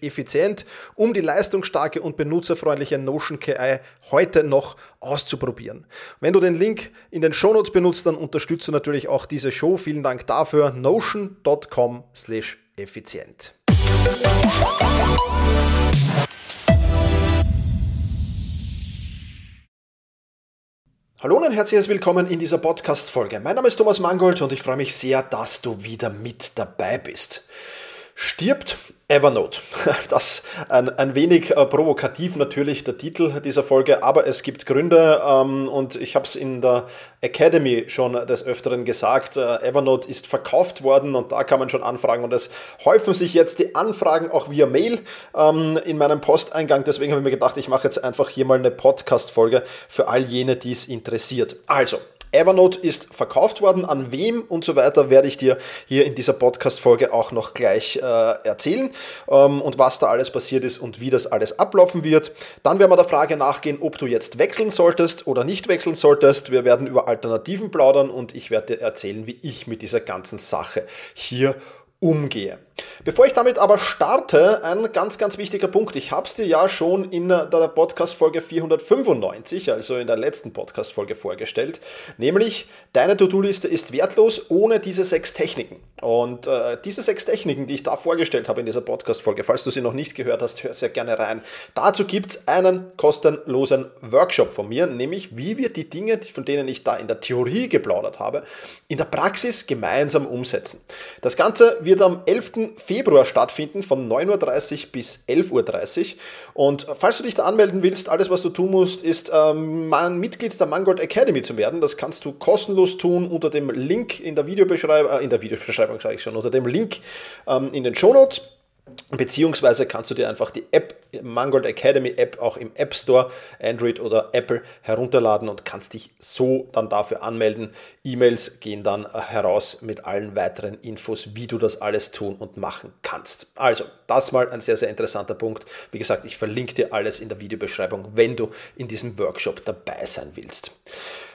effizient, um die leistungsstarke und benutzerfreundliche Notion KI heute noch auszuprobieren. Wenn du den Link in den Shownotes benutzt, dann unterstützt du natürlich auch diese Show. Vielen Dank dafür. notion.com effizient. Hallo und herzliches Willkommen in dieser Podcast-Folge. Mein Name ist Thomas Mangold und ich freue mich sehr, dass du wieder mit dabei bist. Stirbt Evernote. Das ein, ein wenig äh, provokativ natürlich der Titel dieser Folge, aber es gibt Gründe ähm, und ich habe es in der Academy schon des Öfteren gesagt. Äh, Evernote ist verkauft worden und da kann man schon anfragen und es häufen sich jetzt die Anfragen auch via Mail ähm, in meinem Posteingang. Deswegen habe ich mir gedacht, ich mache jetzt einfach hier mal eine Podcast-Folge für all jene, die es interessiert. Also, Evernote ist verkauft worden, an wem und so weiter werde ich dir hier in dieser Podcast-Folge auch noch gleich äh, erzählen ähm, und was da alles passiert ist und wie das alles ablaufen wird. Dann werden wir der Frage nachgehen, ob du jetzt wechseln solltest oder nicht wechseln solltest. Wir werden über Alternativen plaudern und ich werde dir erzählen, wie ich mit dieser ganzen Sache hier umgehe. Bevor ich damit aber starte, ein ganz, ganz wichtiger Punkt. Ich habe es dir ja schon in der Podcast-Folge 495, also in der letzten Podcast-Folge vorgestellt, nämlich deine To-Do-Liste ist wertlos ohne diese sechs Techniken. Und äh, diese sechs Techniken, die ich da vorgestellt habe in dieser Podcast-Folge, falls du sie noch nicht gehört hast, hör sehr gerne rein. Dazu gibt es einen kostenlosen Workshop von mir, nämlich wie wir die Dinge, von denen ich da in der Theorie geplaudert habe, in der Praxis gemeinsam umsetzen. Das Ganze wird am 11. Februar stattfinden von 9.30 Uhr bis 11.30 Uhr. Und falls du dich da anmelden willst, alles was du tun musst, ist ähm, Mitglied der Mangold Academy zu werden. Das kannst du kostenlos tun unter dem Link in der Videobeschreibung, äh, in der Videobeschreibung sage ich schon, unter dem Link ähm, in den Show Notes. Beziehungsweise kannst du dir einfach die App, Mangold Academy App, auch im App Store, Android oder Apple herunterladen und kannst dich so dann dafür anmelden. E-Mails gehen dann heraus mit allen weiteren Infos, wie du das alles tun und machen kannst. Also, das mal ein sehr, sehr interessanter Punkt. Wie gesagt, ich verlinke dir alles in der Videobeschreibung, wenn du in diesem Workshop dabei sein willst.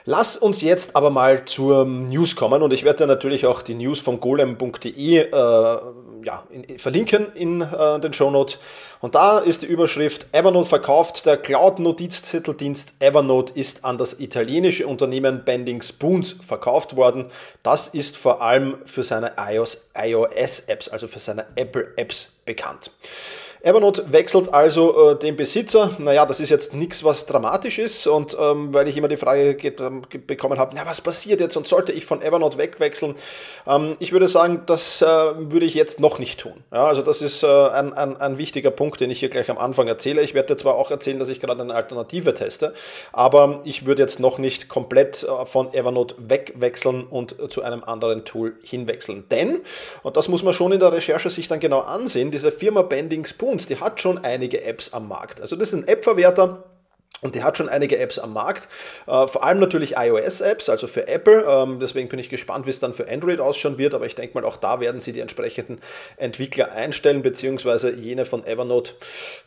Lass uns jetzt aber mal zur News kommen und ich werde natürlich auch die News von golem.de äh, ja, in, verlinken in äh, den Show Notes. Und da ist die Überschrift Evernote verkauft. Der Cloud-Notizzetteldienst Evernote ist an das italienische Unternehmen Bending Spoons verkauft worden. Das ist vor allem für seine iOS-Apps, also für seine Apple-Apps bekannt. Evernote wechselt also äh, den Besitzer. Naja, das ist jetzt nichts, was dramatisch ist. Und ähm, weil ich immer die Frage ähm, bekommen habe, na, was passiert jetzt und sollte ich von Evernote wegwechseln? Ähm, ich würde sagen, das äh, würde ich jetzt noch nicht tun. Ja, also das ist äh, ein, ein, ein, wichtiger Punkt, den ich hier gleich am Anfang erzähle. Ich werde zwar auch erzählen, dass ich gerade eine Alternative teste, aber ich würde jetzt noch nicht komplett äh, von Evernote wegwechseln und zu einem anderen Tool hinwechseln. Denn, und das muss man schon in der Recherche sich dann genau ansehen, diese Firma Bending Spoon Tunes, die hat schon einige Apps am Markt. Also das ist ein App-Verwerter, Und der hat schon einige Apps am Markt, äh, vor allem natürlich iOS-Apps, also für Apple. Ähm, deswegen bin ich gespannt, wie es dann für Android ausschauen wird. Aber ich denke mal, auch da werden sie die entsprechenden Entwickler einstellen, beziehungsweise jene von Evernote,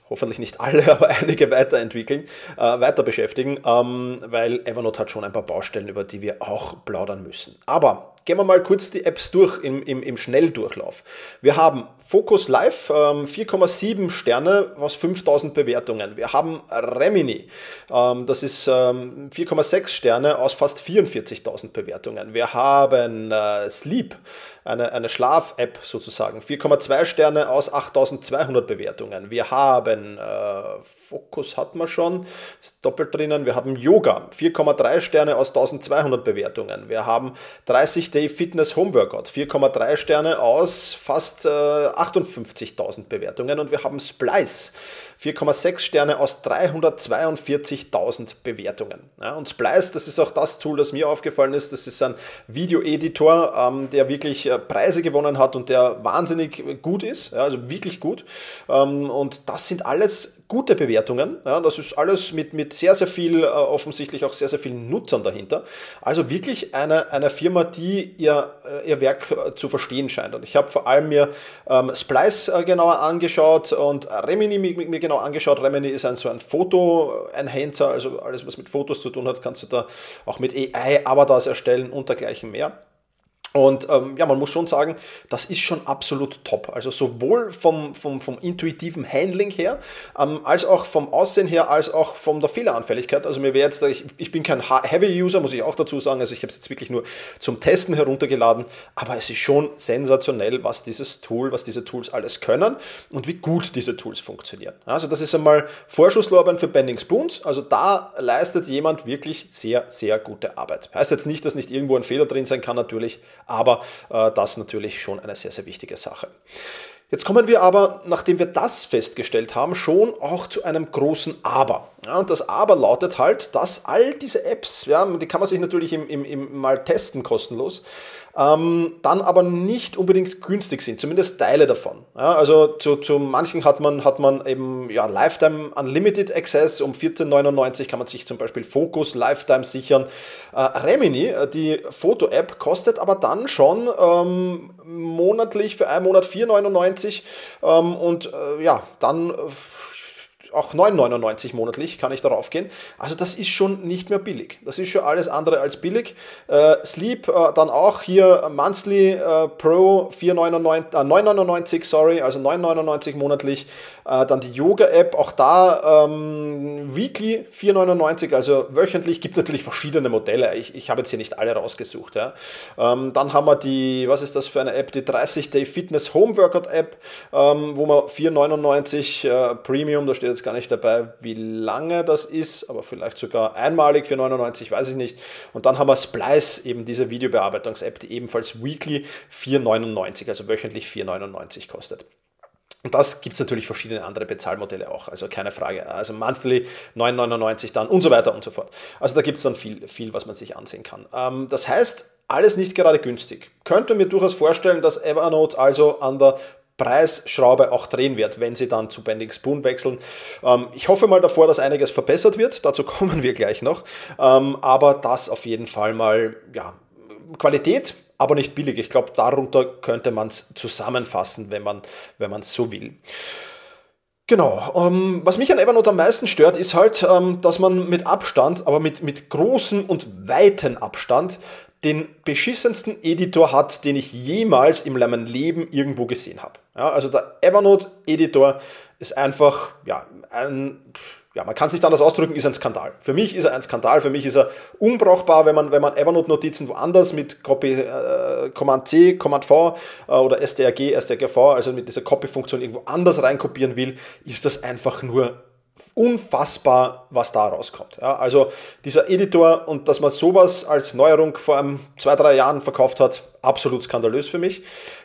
hoffentlich nicht alle, aber einige weiterentwickeln, äh, weiter beschäftigen, ähm, weil Evernote hat schon ein paar Baustellen, über die wir auch plaudern müssen. Aber Gehen wir mal kurz die Apps durch im, im, im Schnelldurchlauf. Wir haben Focus Live, ähm, 4,7 Sterne aus 5000 Bewertungen. Wir haben Remini, ähm, das ist ähm, 4,6 Sterne aus fast 44.000 Bewertungen. Wir haben äh, Sleep, eine, eine Schlaf-App sozusagen, 4,2 Sterne aus 8200 Bewertungen. Wir haben äh, Focus hat man schon, ist doppelt drinnen. Wir haben Yoga, 4,3 Sterne aus 1200 Bewertungen. Wir haben 30 Day Fitness Home Workout, 4,3 Sterne aus fast äh, 58.000 Bewertungen. Und wir haben Splice, 4,6 Sterne aus 342.000 Bewertungen. Ja, und Splice, das ist auch das Tool, das mir aufgefallen ist. Das ist ein Video-Editor, ähm, der wirklich Preise gewonnen hat und der wahnsinnig gut ist, ja, also wirklich gut. Ähm, und das sind alles gute Bewertungen. Ja, das ist alles mit, mit sehr, sehr viel, äh, offensichtlich auch sehr, sehr vielen Nutzern dahinter. Also wirklich eine, eine Firma, die ihr, äh, ihr Werk äh, zu verstehen scheint. Und ich habe vor allem mir ähm, Splice genauer angeschaut und Remini mir, mir genau angeschaut. Remini ist ein so ein Foto-Enhancer, also alles, was mit Fotos zu tun hat, kannst du da auch mit AI-Avatars erstellen und dergleichen mehr. Und ähm, ja, man muss schon sagen, das ist schon absolut top. Also sowohl vom, vom, vom intuitiven Handling her, ähm, als auch vom Aussehen her, als auch von der Fehleranfälligkeit. Also mir wäre jetzt, ich, ich bin kein Heavy-User, muss ich auch dazu sagen. Also ich habe es jetzt wirklich nur zum Testen heruntergeladen. Aber es ist schon sensationell, was dieses Tool, was diese Tools alles können und wie gut diese Tools funktionieren. Also das ist einmal Vorschusslorbeeren für Bending Spoons. Also da leistet jemand wirklich sehr, sehr gute Arbeit. Heißt jetzt nicht, dass nicht irgendwo ein Fehler drin sein kann, natürlich aber äh, das natürlich schon eine sehr, sehr wichtige Sache. Jetzt kommen wir aber, nachdem wir das festgestellt haben, schon auch zu einem großen Aber. Ja, und das Aber lautet halt, dass all diese Apps, ja, die kann man sich natürlich im, im, im mal testen kostenlos, ähm, dann aber nicht unbedingt günstig sind, zumindest Teile davon. Ja, also zu, zu manchen hat man, hat man eben ja, Lifetime Unlimited Access, um 14,99 kann man sich zum Beispiel Focus Lifetime sichern. Äh, Remini, äh, die Foto-App, kostet aber dann schon ähm, monatlich für einen Monat 4,99 ähm, und äh, ja, dann äh, auch 9,99 monatlich kann ich darauf gehen. Also das ist schon nicht mehr billig. Das ist schon alles andere als billig. Äh, Sleep äh, dann auch hier Monthly äh, Pro 4,99, 9,99, äh, sorry, also 9,99 monatlich. Äh, dann die Yoga-App, auch da ähm, Weekly 4,99, also wöchentlich. Gibt natürlich verschiedene Modelle. Ich, ich habe jetzt hier nicht alle rausgesucht. Ja. Ähm, dann haben wir die, was ist das für eine App? Die 30-Day Fitness Home Workout App, ähm, wo man 4,99 äh, Premium, da steht jetzt gar nicht dabei, wie lange das ist, aber vielleicht sogar einmalig für 99, weiß ich nicht. Und dann haben wir Splice, eben diese Videobearbeitungs-App, die ebenfalls weekly 4,99, also wöchentlich 4,99 kostet. Und das gibt es natürlich verschiedene andere Bezahlmodelle auch, also keine Frage. Also monthly 9,99 dann und so weiter und so fort. Also da gibt es dann viel, viel, was man sich ansehen kann. Ähm, das heißt, alles nicht gerade günstig. Könnte mir durchaus vorstellen, dass Evernote also an der Preisschraube auch drehen wird, wenn sie dann zu Bending Spoon wechseln. Ähm, ich hoffe mal davor, dass einiges verbessert wird, dazu kommen wir gleich noch. Ähm, aber das auf jeden Fall mal, ja, Qualität, aber nicht billig. Ich glaube, darunter könnte man es zusammenfassen, wenn man es so will. Genau. Ähm, was mich an Evernote am meisten stört, ist halt, ähm, dass man mit Abstand, aber mit, mit großem und weiten Abstand, den beschissensten Editor hat, den ich jemals in meinem Leben irgendwo gesehen habe. Ja, also der Evernote-Editor ist einfach, ja, ein, ja, man kann es nicht anders ausdrücken, ist ein Skandal. Für mich ist er ein Skandal, für mich ist er unbrauchbar, wenn man, wenn man Evernote-Notizen woanders mit Copy, äh, Command C, Command V äh, oder STRG, STRGV, also mit dieser Copy-Funktion irgendwo anders reinkopieren will, ist das einfach nur unfassbar, was da rauskommt. Ja, also dieser Editor und dass man sowas als Neuerung vor einem, zwei, drei Jahren verkauft hat, absolut skandalös für mich.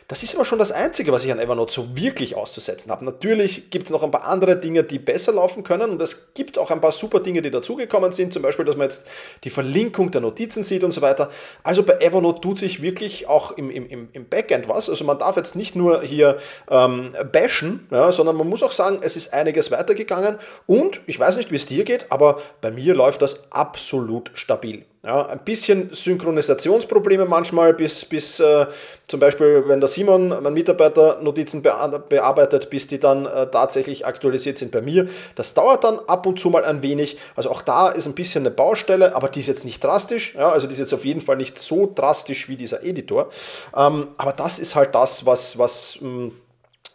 Das ist aber schon das Einzige, was ich an Evernote so wirklich auszusetzen habe. Natürlich gibt es noch ein paar andere Dinge, die besser laufen können und es gibt auch ein paar super Dinge, die dazugekommen sind. Zum Beispiel, dass man jetzt die Verlinkung der Notizen sieht und so weiter. Also bei Evernote tut sich wirklich auch im, im, im Backend was. Also man darf jetzt nicht nur hier ähm, bashen, ja, sondern man muss auch sagen, es ist einiges weitergegangen und ich weiß nicht, wie es dir geht, aber bei mir läuft das absolut stabil. Ja, ein bisschen Synchronisationsprobleme manchmal, bis, bis äh, zum Beispiel, wenn der Simon, mein Mitarbeiter, Notizen bearbeitet, bis die dann äh, tatsächlich aktualisiert sind bei mir. Das dauert dann ab und zu mal ein wenig. Also auch da ist ein bisschen eine Baustelle, aber die ist jetzt nicht drastisch. Ja, also die ist jetzt auf jeden Fall nicht so drastisch wie dieser Editor. Ähm, aber das ist halt das, was, was, hm,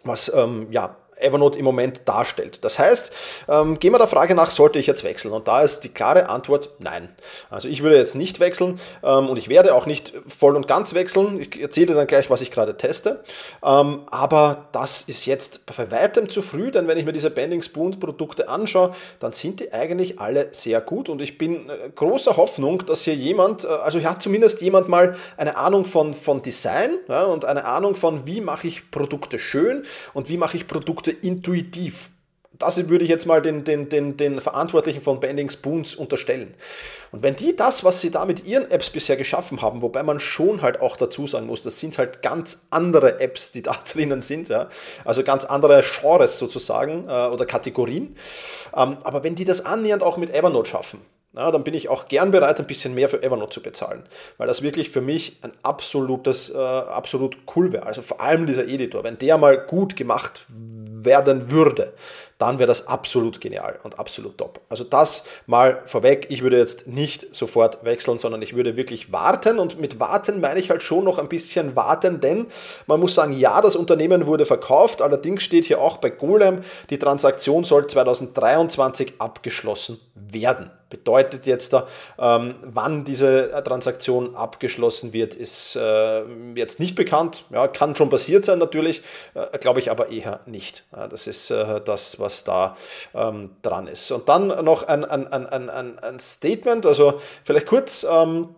was ähm, ja, Evernote im Moment darstellt. Das heißt, ähm, gehen wir der Frage nach, sollte ich jetzt wechseln? Und da ist die klare Antwort nein. Also ich würde jetzt nicht wechseln ähm, und ich werde auch nicht voll und ganz wechseln. Ich erzähle dann gleich, was ich gerade teste. Ähm, aber das ist jetzt bei weitem zu früh, denn wenn ich mir diese Bending Spoons Produkte anschaue, dann sind die eigentlich alle sehr gut und ich bin äh, großer Hoffnung, dass hier jemand, äh, also ja zumindest jemand mal eine Ahnung von, von Design ja, und eine Ahnung von, wie mache ich Produkte schön und wie mache ich Produkte Produkte intuitiv. Das würde ich jetzt mal den, den, den, den Verantwortlichen von Bending Spoons unterstellen. Und wenn die das, was sie da mit ihren Apps bisher geschaffen haben, wobei man schon halt auch dazu sagen muss, das sind halt ganz andere Apps, die da drinnen sind, ja? also ganz andere Genres sozusagen äh, oder Kategorien. Ähm, aber wenn die das annähernd auch mit Evernote schaffen, ja, dann bin ich auch gern bereit, ein bisschen mehr für Evernote zu bezahlen, weil das wirklich für mich ein absolutes, äh, absolut cool wäre. Also vor allem dieser Editor, wenn der mal gut gemacht werden würde, dann wäre das absolut genial und absolut top. Also das mal vorweg, ich würde jetzt nicht sofort wechseln, sondern ich würde wirklich warten und mit warten meine ich halt schon noch ein bisschen warten, denn man muss sagen, ja, das Unternehmen wurde verkauft, allerdings steht hier auch bei Golem, die Transaktion soll 2023 abgeschlossen werden. Bedeutet jetzt da, ähm, wann diese Transaktion abgeschlossen wird, ist äh, jetzt nicht bekannt. Ja, kann schon passiert sein natürlich, äh, glaube ich aber eher nicht. Ja, das ist äh, das, was da ähm, dran ist. Und dann noch ein, ein, ein, ein, ein Statement, also vielleicht kurz. Ähm,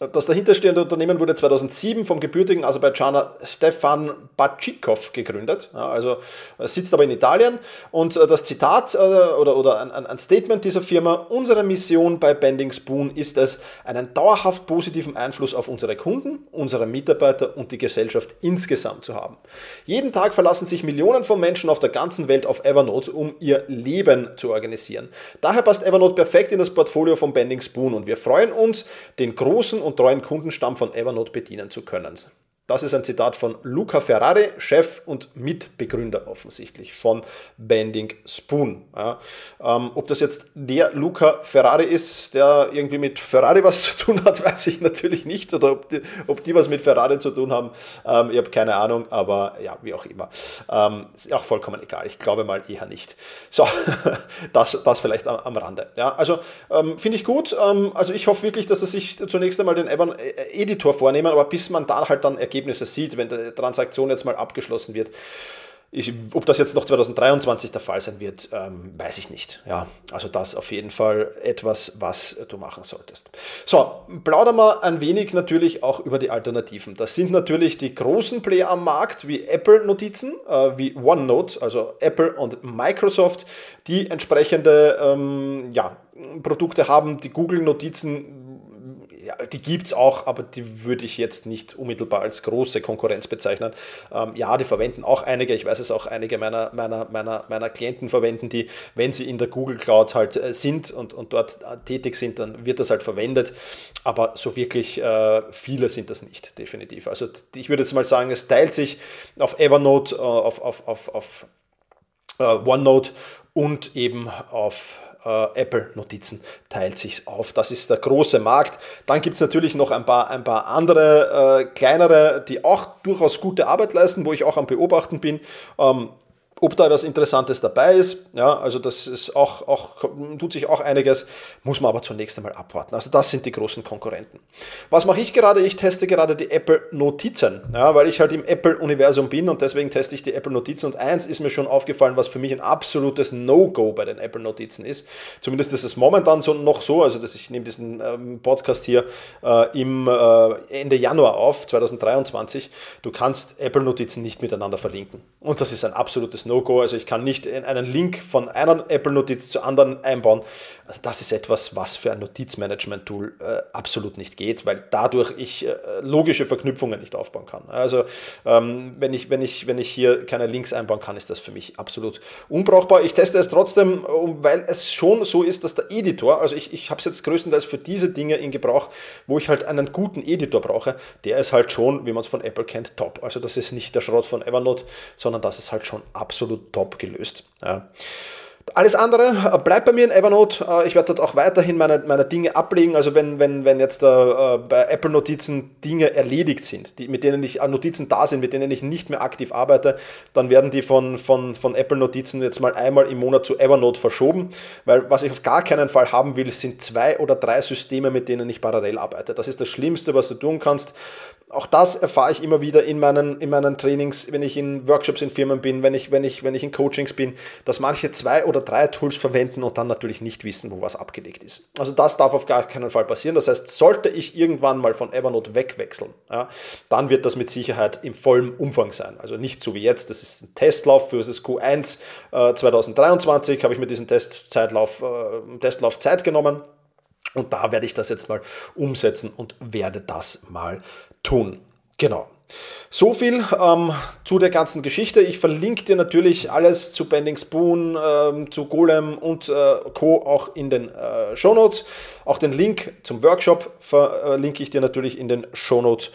das dahinterstehende Unternehmen wurde 2007 vom gebürtigen Aserbaidschaner Stefan Batschikow gegründet. Also sitzt aber in Italien. Und äh, das Zitat äh, oder, oder ein, ein, Statement dieser Firma, unsere Mission bei Bending Spoon ist es, einen dauerhaft positiven Einfluss auf unsere Kunden, unsere Mitarbeiter und die Gesellschaft insgesamt zu haben. Jeden Tag verlassen sich Millionen von Menschen auf der ganzen Welt auf Evernote, um ihr Leben zu organisieren. Daher passt Evernote perfekt in das Portfolio von Bending Spoon und wir freuen uns, den großen und und treuen Kundenstamm von Evernote bedienen zu können. Das ist ein Zitat von Luca Ferrari, Chef und Mitbegründer offensichtlich von Bending Spoon. Ja, ähm, ob das jetzt der Luca Ferrari ist, der irgendwie mit Ferrari was zu tun hat, weiß ich natürlich nicht. Oder ob die, ob die was mit Ferrari zu tun haben, ähm, ich habe keine Ahnung, aber ja, wie auch immer. Ähm, ist auch vollkommen egal. Ich glaube mal eher nicht. So, das, das vielleicht am, am Rande. Ja, also ähm, finde ich gut. Ähm, also ich hoffe wirklich, dass er sich zunächst einmal den äh, Editor vornehmen, aber bis man da halt dann ergebt, Ergebnisse sieht, wenn die Transaktion jetzt mal abgeschlossen wird. Ich, ob das jetzt noch 2023 der Fall sein wird, ähm, weiß ich nicht. Ja, also das auf jeden Fall etwas, was du machen solltest. So, plaudern wir ein wenig natürlich auch über die Alternativen. Das sind natürlich die großen Player am Markt, wie Apple Notizen, äh, wie OneNote, also Apple und Microsoft, die entsprechende ähm, ja, Produkte haben. Die Google Notizen ja, die gibt es auch, aber die würde ich jetzt nicht unmittelbar als große Konkurrenz bezeichnen. Ähm, ja, die verwenden auch einige, ich weiß es auch, einige meiner, meiner, meiner, meiner Klienten verwenden die, wenn sie in der Google Cloud halt äh, sind und, und dort äh, tätig sind, dann wird das halt verwendet. Aber so wirklich äh, viele sind das nicht, definitiv. Also ich würde jetzt mal sagen, es teilt sich auf Evernote, äh, auf, auf, auf, auf OneNote und eben auf äh, Apple-Notizen teilt sich auf. Das ist der große Markt. Dann gibt es natürlich noch ein paar, ein paar andere, äh, kleinere, die auch durchaus gute Arbeit leisten, wo ich auch am Beobachten bin. Ähm, ob da etwas Interessantes dabei ist. Ja, also das ist auch, auch, tut sich auch einiges, muss man aber zunächst einmal abwarten. Also das sind die großen Konkurrenten. Was mache ich gerade? Ich teste gerade die Apple Notizen, ja, weil ich halt im Apple-Universum bin und deswegen teste ich die Apple Notizen. Und eins ist mir schon aufgefallen, was für mich ein absolutes No-Go bei den Apple Notizen ist. Zumindest ist es momentan so, noch so, also dass ich nehme diesen ähm, Podcast hier äh, im äh, Ende Januar auf, 2023. Du kannst Apple Notizen nicht miteinander verlinken. Und das ist ein absolutes No-Go. Also ich kann nicht einen Link von einer Apple-Notiz zur anderen einbauen. Also das ist etwas, was für ein Notizmanagement-Tool äh, absolut nicht geht, weil dadurch ich äh, logische Verknüpfungen nicht aufbauen kann. Also ähm, wenn, ich, wenn, ich, wenn ich hier keine Links einbauen kann, ist das für mich absolut unbrauchbar. Ich teste es trotzdem, weil es schon so ist, dass der Editor, also ich, ich habe es jetzt größtenteils für diese Dinge in Gebrauch, wo ich halt einen guten Editor brauche, der ist halt schon, wie man es von Apple kennt, top. Also das ist nicht der Schrott von Evernote, sondern das ist halt schon absolut top gelöst. Ja. Alles andere äh, bleibt bei mir in Evernote. Äh, ich werde dort auch weiterhin meine, meine Dinge ablegen. Also wenn, wenn, wenn jetzt äh, bei Apple Notizen Dinge erledigt sind, die, mit denen ich Notizen da sind, mit denen ich nicht mehr aktiv arbeite, dann werden die von, von, von Apple Notizen jetzt mal einmal im Monat zu Evernote verschoben. Weil was ich auf gar keinen Fall haben will, sind zwei oder drei Systeme, mit denen ich parallel arbeite. Das ist das Schlimmste, was du tun kannst. Auch das erfahre ich immer wieder in meinen, in meinen Trainings, wenn ich in Workshops in Firmen bin, wenn ich, wenn, ich, wenn ich in Coachings bin, dass manche zwei oder drei Tools verwenden und dann natürlich nicht wissen, wo was abgelegt ist. Also das darf auf gar keinen Fall passieren. Das heißt, sollte ich irgendwann mal von Evernote wegwechseln, ja, dann wird das mit Sicherheit im vollen Umfang sein. Also nicht so wie jetzt, das ist ein Testlauf für das Q1 äh, 2023, habe ich mir diesen Testzeitlauf, äh, Testlauf Zeit genommen. Und da werde ich das jetzt mal umsetzen und werde das mal tun. Genau. So viel ähm, zu der ganzen Geschichte. Ich verlinke dir natürlich alles zu Bending Spoon, ähm, zu Golem und äh, Co. auch in den äh, Show Notes. Auch den Link zum Workshop verlinke ich dir natürlich in den Show Notes.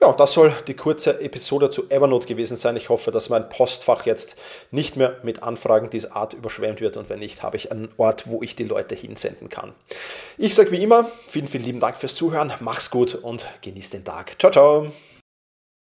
Ja, das soll die kurze Episode zu Evernote gewesen sein. Ich hoffe, dass mein Postfach jetzt nicht mehr mit Anfragen dieser Art überschwemmt wird und wenn nicht, habe ich einen Ort, wo ich die Leute hinsenden kann. Ich sage wie immer, vielen, vielen lieben Dank fürs Zuhören. Mach's gut und genieß den Tag. Ciao, ciao.